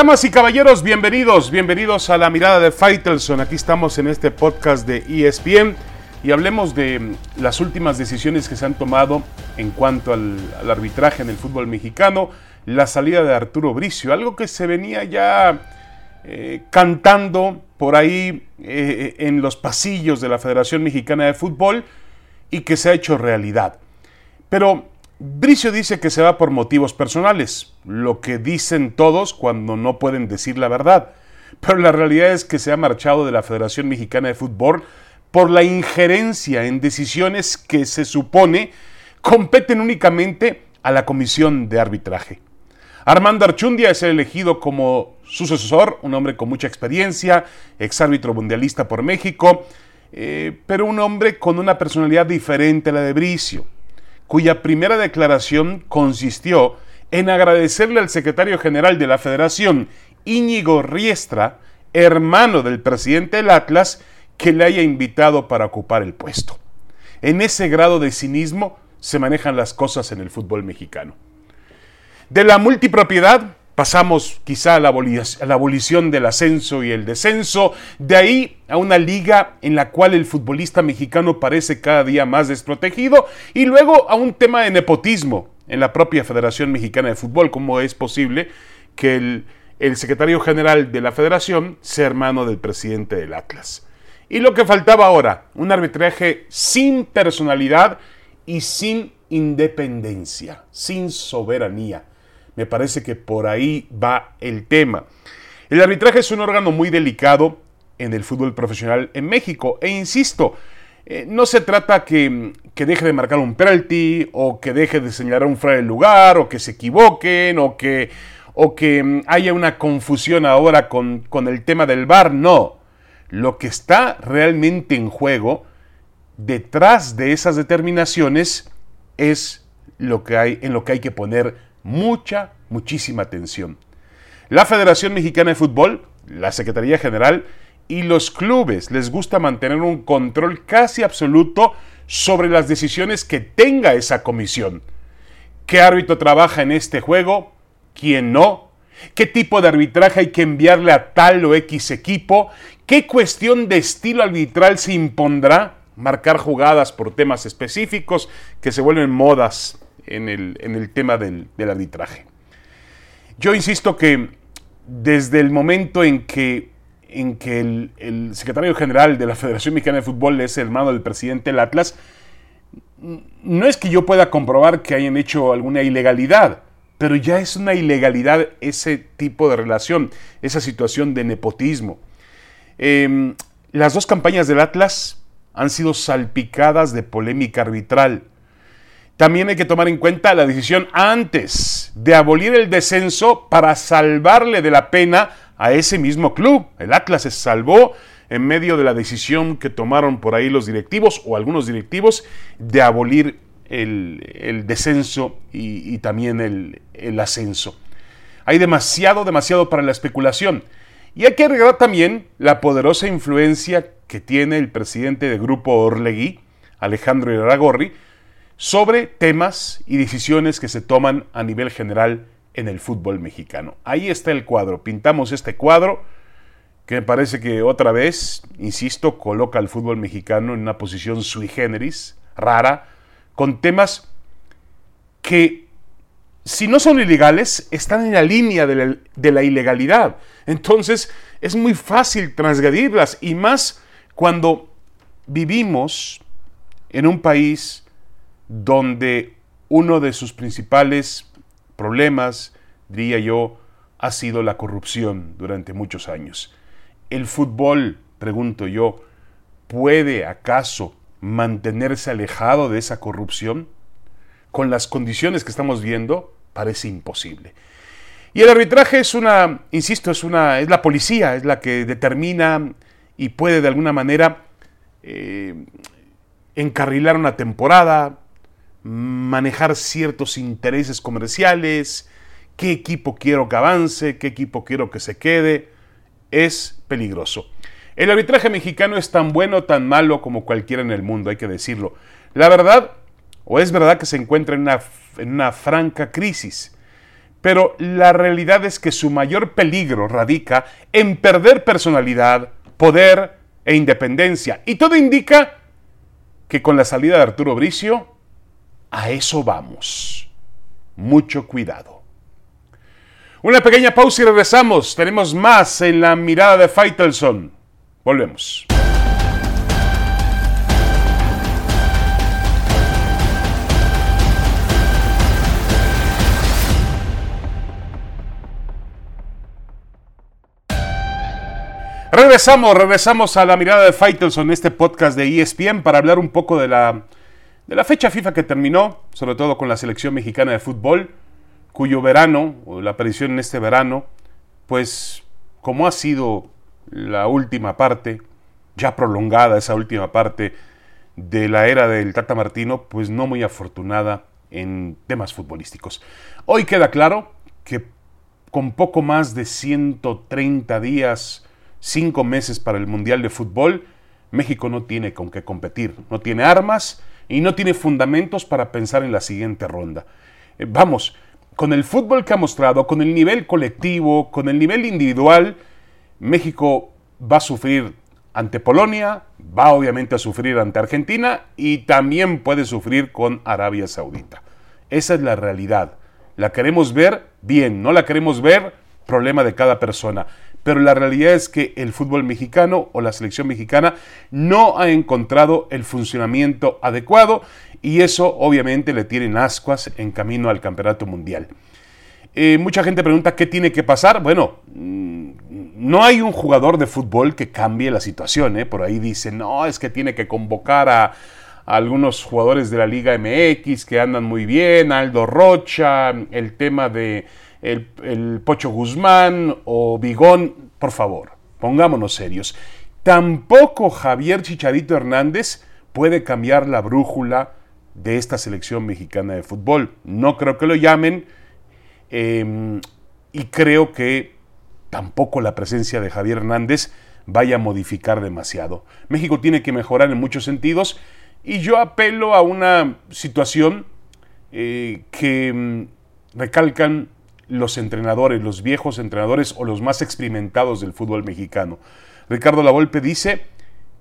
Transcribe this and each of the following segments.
Damas y caballeros, bienvenidos, bienvenidos a la mirada de Faitelson. Aquí estamos en este podcast de ESPN y hablemos de las últimas decisiones que se han tomado en cuanto al, arbitraje en el fútbol mexicano, la salida de Arturo Bricio, algo que se venía ya eh, cantando por ahí eh, en los pasillos de la Federación Mexicana de Fútbol y que se ha hecho realidad. Pero Bricio dice que se va por motivos personales, lo que dicen todos cuando no pueden decir la verdad. Pero la realidad es que se ha marchado de la Federación Mexicana de Fútbol por la injerencia en decisiones que se supone competen únicamente a la Comisión de Arbitraje. Armando Archundia es elegido como sucesor, un hombre con mucha experiencia, exárbitro mundialista por México, eh, pero un hombre con una personalidad diferente a la de Bricio cuya primera declaración consistió en agradecerle al secretario general de la Federación, Íñigo Riestra, hermano del presidente del Atlas, que le haya invitado para ocupar el puesto. En ese grado de cinismo se manejan las cosas en el fútbol mexicano. De la multipropiedad pasamos quizá a la, abolición del ascenso y el descenso, de ahí a una liga en la cual el futbolista mexicano parece cada día más desprotegido, y luego a un tema de nepotismo en la propia Federación Mexicana de Fútbol, cómo es posible que el secretario general de la federación sea hermano del presidente del Atlas. Y lo que faltaba ahora, un arbitraje sin personalidad y sin independencia, sin soberanía me parece que por ahí va el tema. El arbitraje es un órgano muy delicado en el fútbol profesional en México. E insisto, eh, no se trata que, que, deje de marcar un penalti o que deje de señalar un fuera de lugar o que se equivoquen o que, o que mm, haya una confusión ahora con, con el tema del VAR. No. Lo que está realmente en juego detrás de esas determinaciones es lo que hay, en lo que hay que poner mucha, muchísima atención. La Federación Mexicana de Fútbol, la Secretaría General y los clubes les gusta mantener un control casi absoluto sobre las decisiones que tenga esa comisión. ¿Qué árbitro trabaja en este juego? ¿Quién no? ¿Qué tipo de arbitraje hay que enviarle a tal o X equipo? ¿Qué cuestión de estilo arbitral se impondrá? Marcar jugadas por temas específicos que se vuelven modas en el, tema del, arbitraje. Yo insisto que desde el momento en que, en que el, secretario general de la Federación Mexicana de Fútbol es hermano del presidente del Atlas, no es que yo pueda comprobar que hayan hecho alguna ilegalidad, pero ya es una ilegalidad ese tipo de relación, esa situación de nepotismo. Em, las dos campañas del Atlas han sido salpicadas de polémica arbitral. También hay que tomar en cuenta la decisión antes de abolir el descenso para salvarle de la pena a ese mismo club. El Atlas se salvó en medio de la decisión que tomaron por ahí los directivos o algunos directivos de abolir el, descenso y, también el, ascenso. Hay demasiado, demasiado para la especulación. Y hay que agregar también la poderosa influencia que tiene el presidente del grupo Orlegui, Alejandro Iragorri, sobre temas y decisiones que se toman a nivel general en el fútbol mexicano. Ahí está el cuadro, pintamos este cuadro que me parece que otra vez, insisto, coloca al fútbol mexicano en una posición sui generis, rara, con temas que si no son ilegales, están en la línea de la, de la ilegalidad. Entonces es muy fácil transgredirlas y más cuando vivimos en un país donde uno de sus principales problemas, diría yo, ha sido la corrupción durante muchos años. ¿El fútbol, pregunto yo, puede acaso mantenerse alejado de esa corrupción? Con las condiciones que estamos viendo, parece imposible. Y el arbitraje es una, insisto, es una, es la policía, es la que determina y puede de alguna manera eh, encarrilar una temporada, manejar ciertos intereses comerciales, qué equipo quiero que avance, qué equipo quiero que se quede, es peligroso. El arbitraje mexicano es tan bueno o tan malo como cualquiera en el mundo, hay que decirlo. La verdad, o es verdad que se encuentra en una, franca crisis, pero la realidad es que su mayor peligro radica en perder personalidad, poder e independencia. Y todo indica que con la salida de Arturo Bricio, a eso vamos. Mucho cuidado. Una pequeña pausa y regresamos. Tenemos más en la mirada de Faitelson. Volvemos. Regresamos, regresamos a la mirada de Faitelson, este podcast de ESPN, para hablar un poco de la, de la fecha FIFA que terminó, sobre todo con la selección mexicana de fútbol, cuyo verano, la aparición en este verano, pues como ha sido la última parte, ya prolongada esa última parte de la era del Tata Martino, pues no muy afortunada en temas futbolísticos. Hoy queda claro que con poco más de 130 días cinco meses para el Mundial de Fútbol, México no tiene con qué competir, no tiene armas y no tiene fundamentos para pensar en la siguiente ronda. Eh, vamos, con el fútbol que ha mostrado, con el nivel colectivo, con el nivel individual, México va a sufrir ante Polonia, va obviamente a sufrir ante Argentina y también puede sufrir con Arabia Saudita. Esa es la realidad. La queremos ver bien, no la queremos ver, problema de cada persona pero la realidad es que el fútbol mexicano o la selección mexicana no ha encontrado el funcionamiento adecuado y eso obviamente le tienen ascuas en camino al campeonato mundial. Eh, mucha gente pregunta qué tiene que pasar. Bueno, mm, no hay un jugador de fútbol que cambie la situación. ¿eh? Por ahí dicen, no, es que tiene que convocar a, a, algunos jugadores de la Liga MX que andan muy bien, Aldo Rocha, el tema de el, Pocho Guzmán o Bigón, por favor, pongámonos serios. Tampoco Javier Chicharito Hernández puede cambiar la brújula de esta selección mexicana de fútbol. No creo que lo llamen em, y creo que tampoco la presencia de Javier Hernández vaya a modificar demasiado. México tiene que mejorar en muchos sentidos y yo apelo a una situación eh, que mm, recalcan los entrenadores, los viejos entrenadores o los más experimentados del fútbol mexicano. Ricardo Lavolpe dice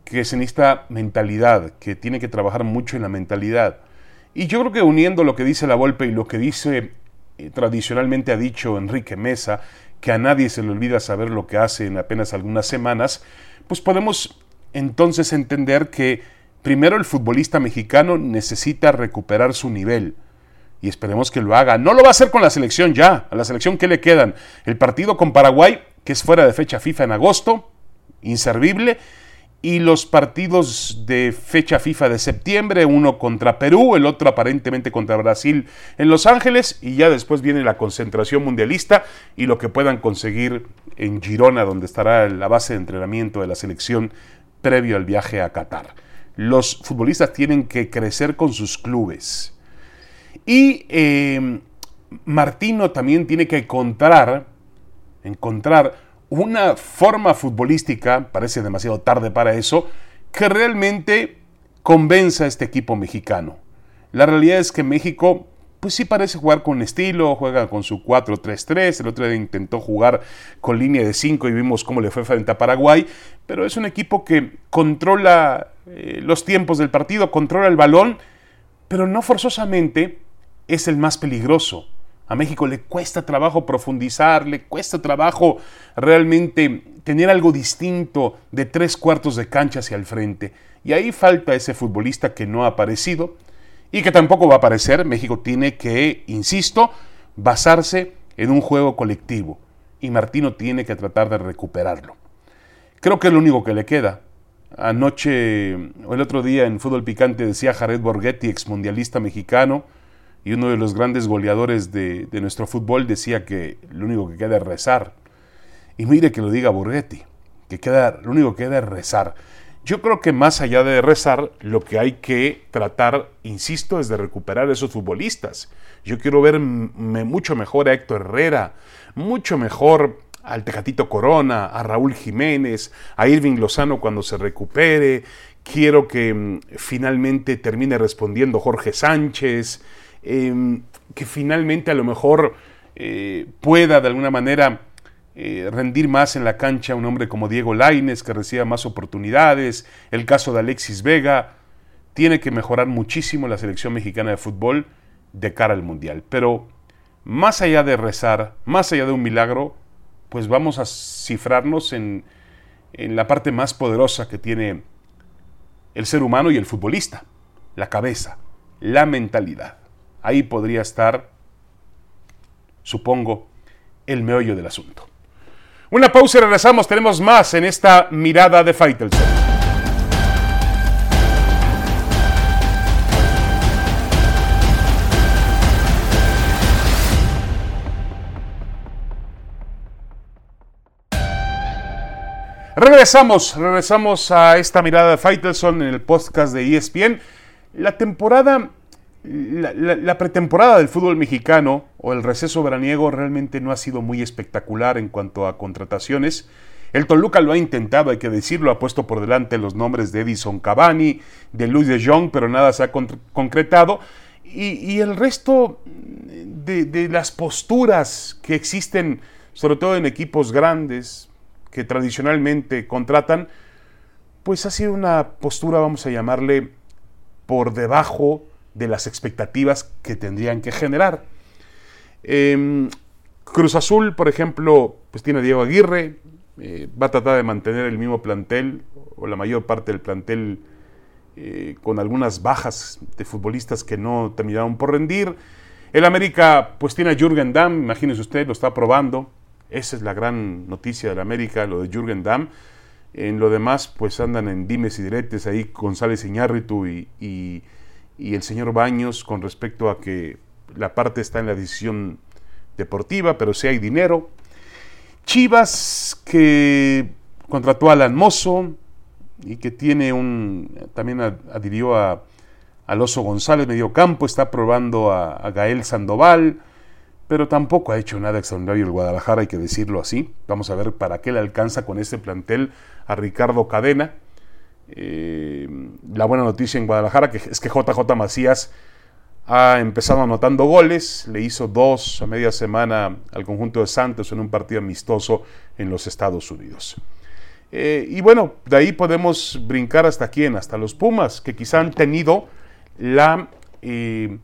que se necesita mentalidad, que tiene que trabajar mucho en la mentalidad. Y yo creo que uniendo lo que dice Lavolpe y lo que dice eh, tradicionalmente ha dicho Enrique Mesa, que a nadie se le olvida saber lo que hace en apenas algunas semanas, pues podemos entonces entender que primero el futbolista mexicano necesita recuperar su nivel y esperemos que lo haga. No lo va a hacer con la selección ya. A la selección que le quedan. El partido con Paraguay, que es fuera de fecha FIFA en agosto, inservible. Y los partidos de fecha FIFA de septiembre, uno contra Perú, el otro aparentemente contra Brasil en Los Ángeles, y ya después viene la concentración mundialista y lo que puedan conseguir en Girona, donde estará la base de entrenamiento de la selección previo al viaje a Qatar. Los futbolistas tienen que crecer con sus clubes y em, Martino también tiene que encontrar, encontrar una forma futbolística, parece demasiado tarde para eso, que realmente convenza a este equipo mexicano. La realidad es que México, pues sí parece jugar con estilo, juega con su 4-3-3, el otro día intentó jugar con línea de 5 y vimos cómo le fue frente a Paraguay, pero es un equipo que controla eh, los tiempos del partido, controla el balón, pero no forzosamente es el más peligroso. A México le cuesta trabajo profundizar, le cuesta trabajo realmente tener algo distinto de tres cuartos de cancha hacia el frente. Y ahí falta ese futbolista que no ha aparecido y que tampoco va a aparecer. México tiene que, insisto, basarse en un juego colectivo. Y Martino tiene que tratar de recuperarlo. Creo que es lo único que le queda. Anoche o el otro día en Fútbol Picante decía Jared Borghetti, exmundialista mexicano, y uno de los grandes goleadores de, nuestro fútbol decía que lo único que queda es rezar. Y mire que lo diga Borghetti, que queda, lo único que queda es rezar. Yo creo que más allá de rezar, lo que hay que tratar, insisto, es de recuperar a esos futbolistas. Yo quiero ver mucho mejor a Héctor Herrera, mucho mejor al Tejatito Corona, a Raúl Jiménez, a Irving Lozano cuando se recupere. Quiero que mm, finalmente termine respondiendo Jorge Sánchez. Em, que finalmente a lo mejor eh, pueda de alguna manera eh, rendir más en la cancha un hombre como Diego Laines, que reciba más oportunidades, el caso de Alexis Vega, tiene que mejorar muchísimo la selección mexicana de fútbol de cara al Mundial. Pero más allá de rezar, más allá de un milagro, pues vamos a cifrarnos en, en la parte más poderosa que tiene el ser humano y el futbolista, la cabeza, la mentalidad. Ahí podría estar, supongo, el meollo del asunto. Una pausa y regresamos. Tenemos más en esta mirada de Faitelson. Regresamos, regresamos a esta mirada de Faitelson en el podcast de ESPN. La temporada, la, pretemporada del fútbol mexicano o el receso veraniego realmente no ha sido muy espectacular en cuanto a contrataciones. El Toluca lo ha intentado, hay que decirlo, ha puesto por delante los nombres de Edison Cavani, de Luis de Jong, pero nada se ha concretado. Y, el resto de, de las posturas que existen, sobre todo en equipos grandes, que tradicionalmente contratan, pues ha sido una postura, vamos a llamarle, por debajo de las expectativas que tendrían que generar. Em, Cruz Azul, por ejemplo, pues tiene a Diego Aguirre, eh, va a tratar de mantener el mismo plantel, o la mayor parte del plantel, eh, con algunas bajas de futbolistas que no terminaron por rendir. El América, pues tiene a Jürgen Damm, imagínese usted, lo está probando, esa es la gran noticia de la América, lo de Jürgen Damm. En lo demás, pues andan en dimes y diretes ahí González Iñárritu y, y, el señor Baños con respecto a que la parte está en la decisión deportiva, pero si hay dinero. Chivas, que contrató a Alan Mozo y que tiene un. también adhirió a, al Oso González, medio campo, está probando a, a Gael Sandoval pero tampoco ha hecho nada extraordinario el Guadalajara, hay que decirlo así. Vamos a ver para qué le alcanza con este plantel a Ricardo Cadena. Eh, la buena noticia en Guadalajara es que JJ Macías ha empezado anotando goles, le hizo dos a media semana al conjunto de Santos en un partido amistoso en los Estados Unidos. Eh, y bueno, de ahí podemos brincar hasta quién, hasta los Pumas, que quizá han tenido la, eh,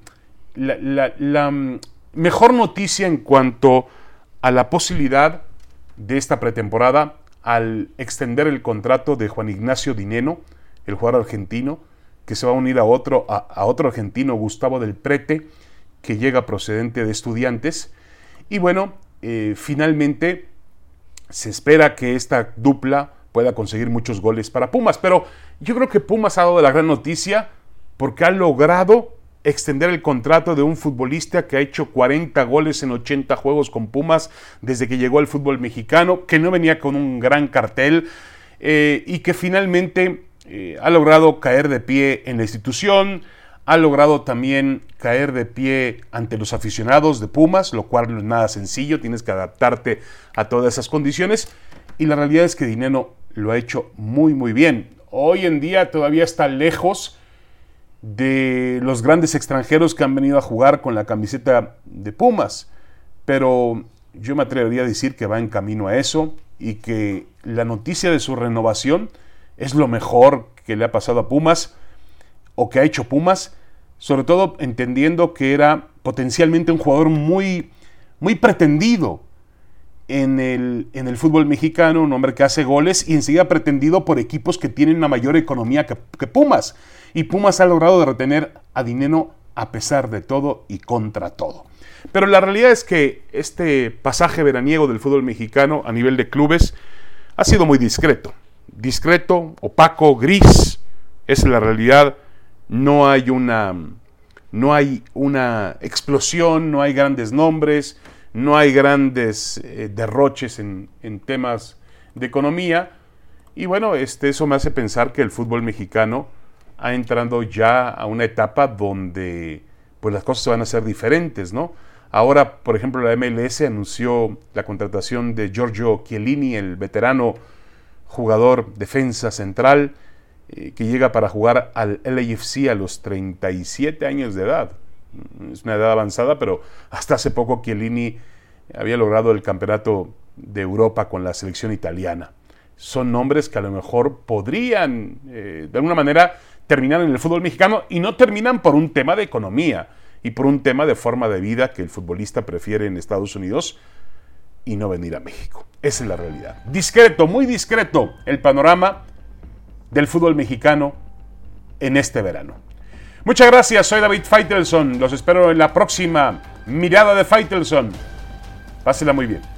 la mejor noticia en cuanto a la posibilidad de esta pretemporada al extender el contrato de Juan Ignacio Dineno, el jugador argentino, que se va a unir a otro, a, otro argentino, Gustavo del Prete, que llega procedente de estudiantes. Y bueno, eh, finalmente se espera que esta dupla pueda conseguir muchos goles para Pumas. Pero yo creo que Pumas ha dado la gran noticia porque ha logrado extender el contrato de un futbolista que ha hecho 40 goles en 80 juegos con Pumas desde que llegó al fútbol mexicano, que no venía con un gran cartel eh, y que finalmente eh, ha logrado caer de pie en la institución, ha logrado también caer de pie ante los aficionados de Pumas, lo cual no es nada sencillo, tienes que adaptarte a todas esas condiciones y la realidad es que Dinero lo ha hecho muy muy bien. Hoy en día todavía está lejos de los grandes extranjeros que han venido a jugar con la camiseta de Pumas. Pero yo me atrevería a decir que va en camino a eso y que la noticia de su renovación es lo mejor que le ha pasado a Pumas o que ha hecho Pumas, sobre todo entendiendo que era potencialmente un jugador muy, muy pretendido en el, en el fútbol mexicano, un hombre que hace goles y enseguida pretendido por equipos que tienen una mayor economía que, que Pumas. Y Pumas ha logrado retener a Dineno a pesar de todo y contra todo. Pero la realidad es que este pasaje veraniego del fútbol mexicano a nivel de clubes ha sido muy discreto. Discreto, opaco, gris. Es la realidad. No hay una, no hay una explosión, no hay grandes nombres, no hay grandes eh, derroches en, en, temas de economía. Y bueno, este, eso me hace pensar que el fútbol mexicano ha entrando ya a una etapa donde pues las cosas van a ser diferentes, ¿no? Ahora, por ejemplo, la MLS anunció la contratación de Giorgio Chiellini, el veterano jugador defensa central, eh, que llega para jugar al LAFC a los 37 años de edad. Es una edad avanzada, pero hasta hace poco Chiellini había logrado el campeonato de Europa con la selección italiana. Son nombres que a lo mejor podrían, eh, de alguna manera, terminar en el fútbol mexicano y no terminan por un tema de economía y por un tema de forma de vida que el futbolista prefiere en Estados Unidos y no venir a México. Esa es la realidad. Discreto, muy discreto el panorama del fútbol mexicano en este verano. Muchas gracias, soy David Feitelson. Los espero en la próxima mirada de Feitelson. Pásela muy bien.